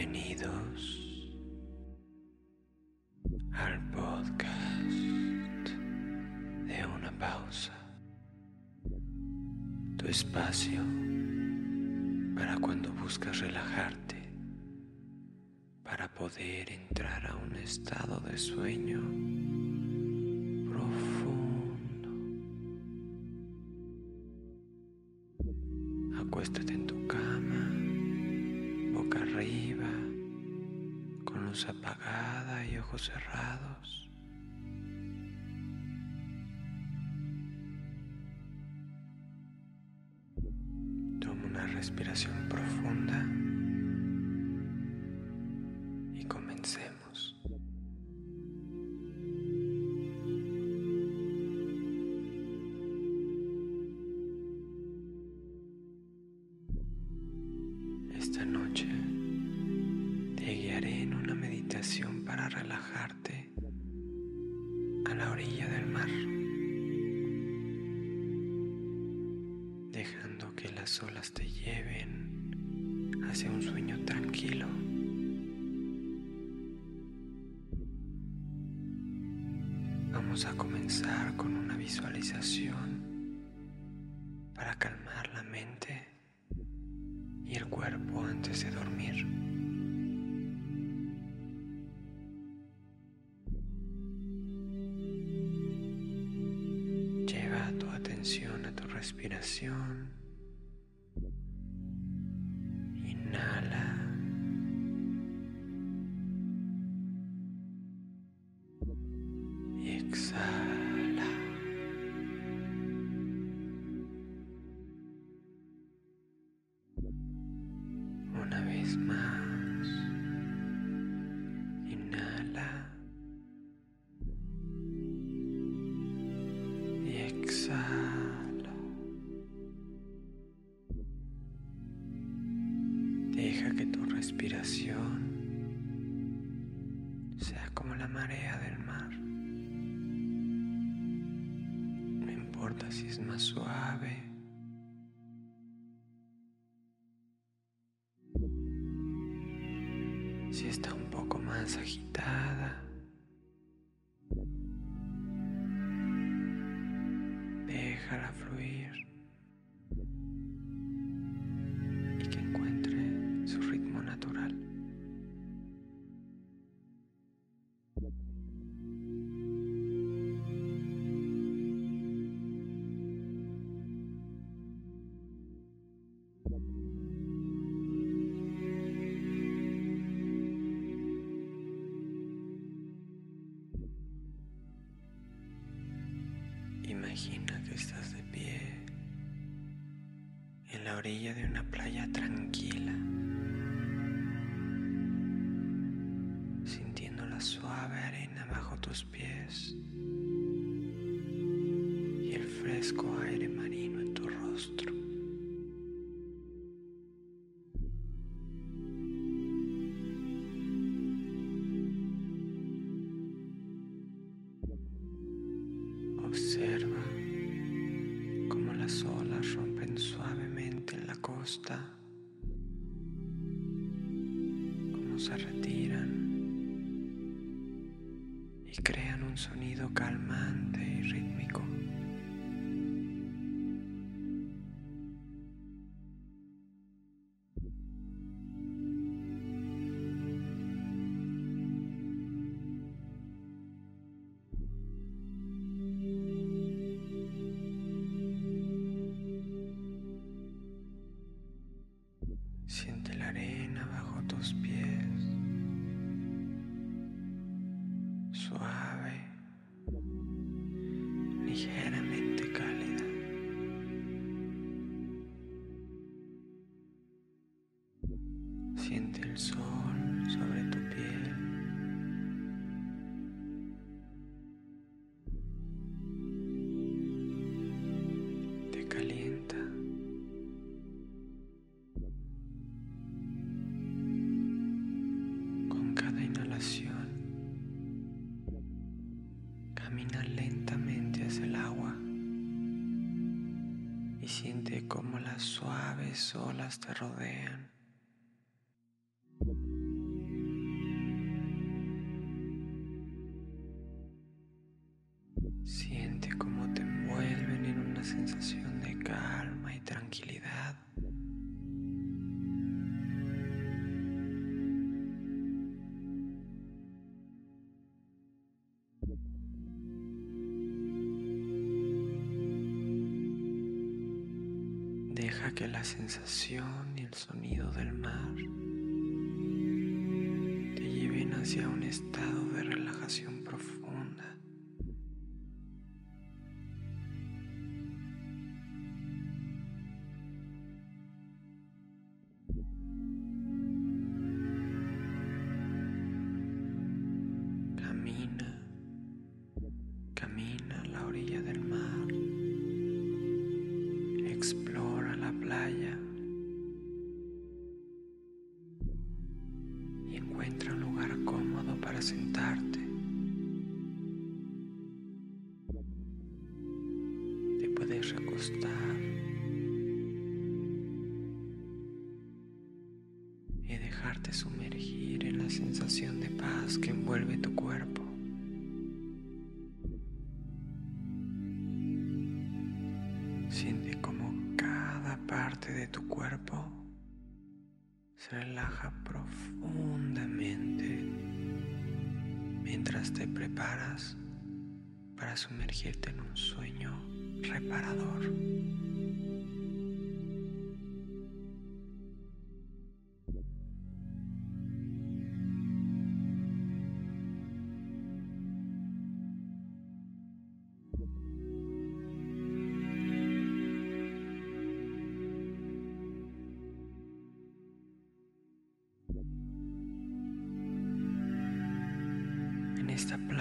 Bienvenidos al podcast de una pausa, tu espacio para cuando buscas relajarte, para poder entrar a un estado de sueño arriba, con luz apagada y ojos cerrados. Toma una respiración en una meditación para relajarte a la orilla del mar, dejando que las olas te lleven hacia un sueño tranquilo. Vamos a comenzar con una visualización respiración. Si es más suave si está un poco más agitada. Déjala fluir Imagina que estás de pie en la orilla de una playa tranquila, sintiendo la suave arena bajo tus pies y el fresco aire la costa, cómo se retiran y crean un sonido calmante y rítmico. Siente la arena bajo tus pies, suaves olas te rodean. Que la sensación y el sonido del mar te lleven hacia un estado de relajación profunda. Sentarte. Te puedes recostar y dejarte sumergir en la sensación de paz que envuelve tu cuerpo. Siente como cada parte de tu cuerpo se relaja profundamente mientras te preparas para sumergirte en un sueño reparador.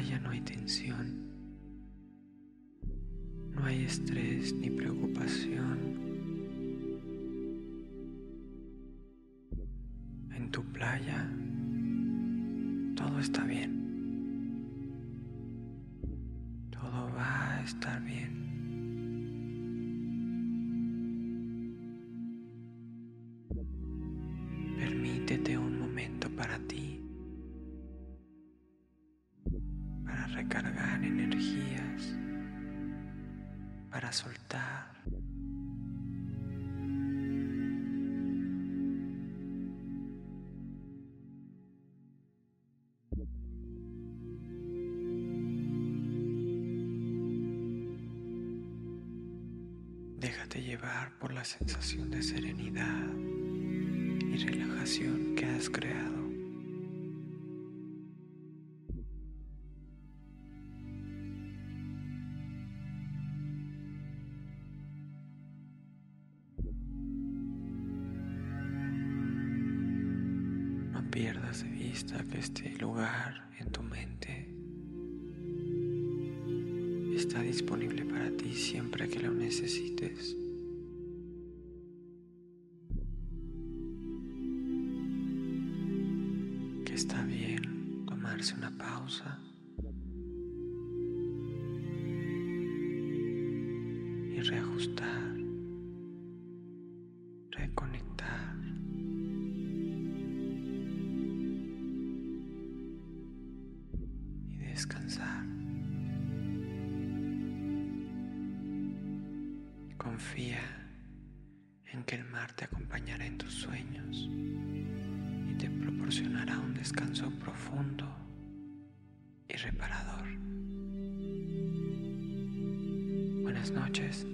Playa no hay tensión, no hay estrés ni preocupación. En tu playa todo está bien. Todo va a estar bien. Permítete un momento para ti. Energías, para soltar. Déjate llevar por la sensación de serenidad y relajación que has creado. Que este lugar en tu mente está disponible para ti siempre que lo necesites. Que está bien tomarse una pausa proporcionará un descanso profundo y reparador. Buenas noches.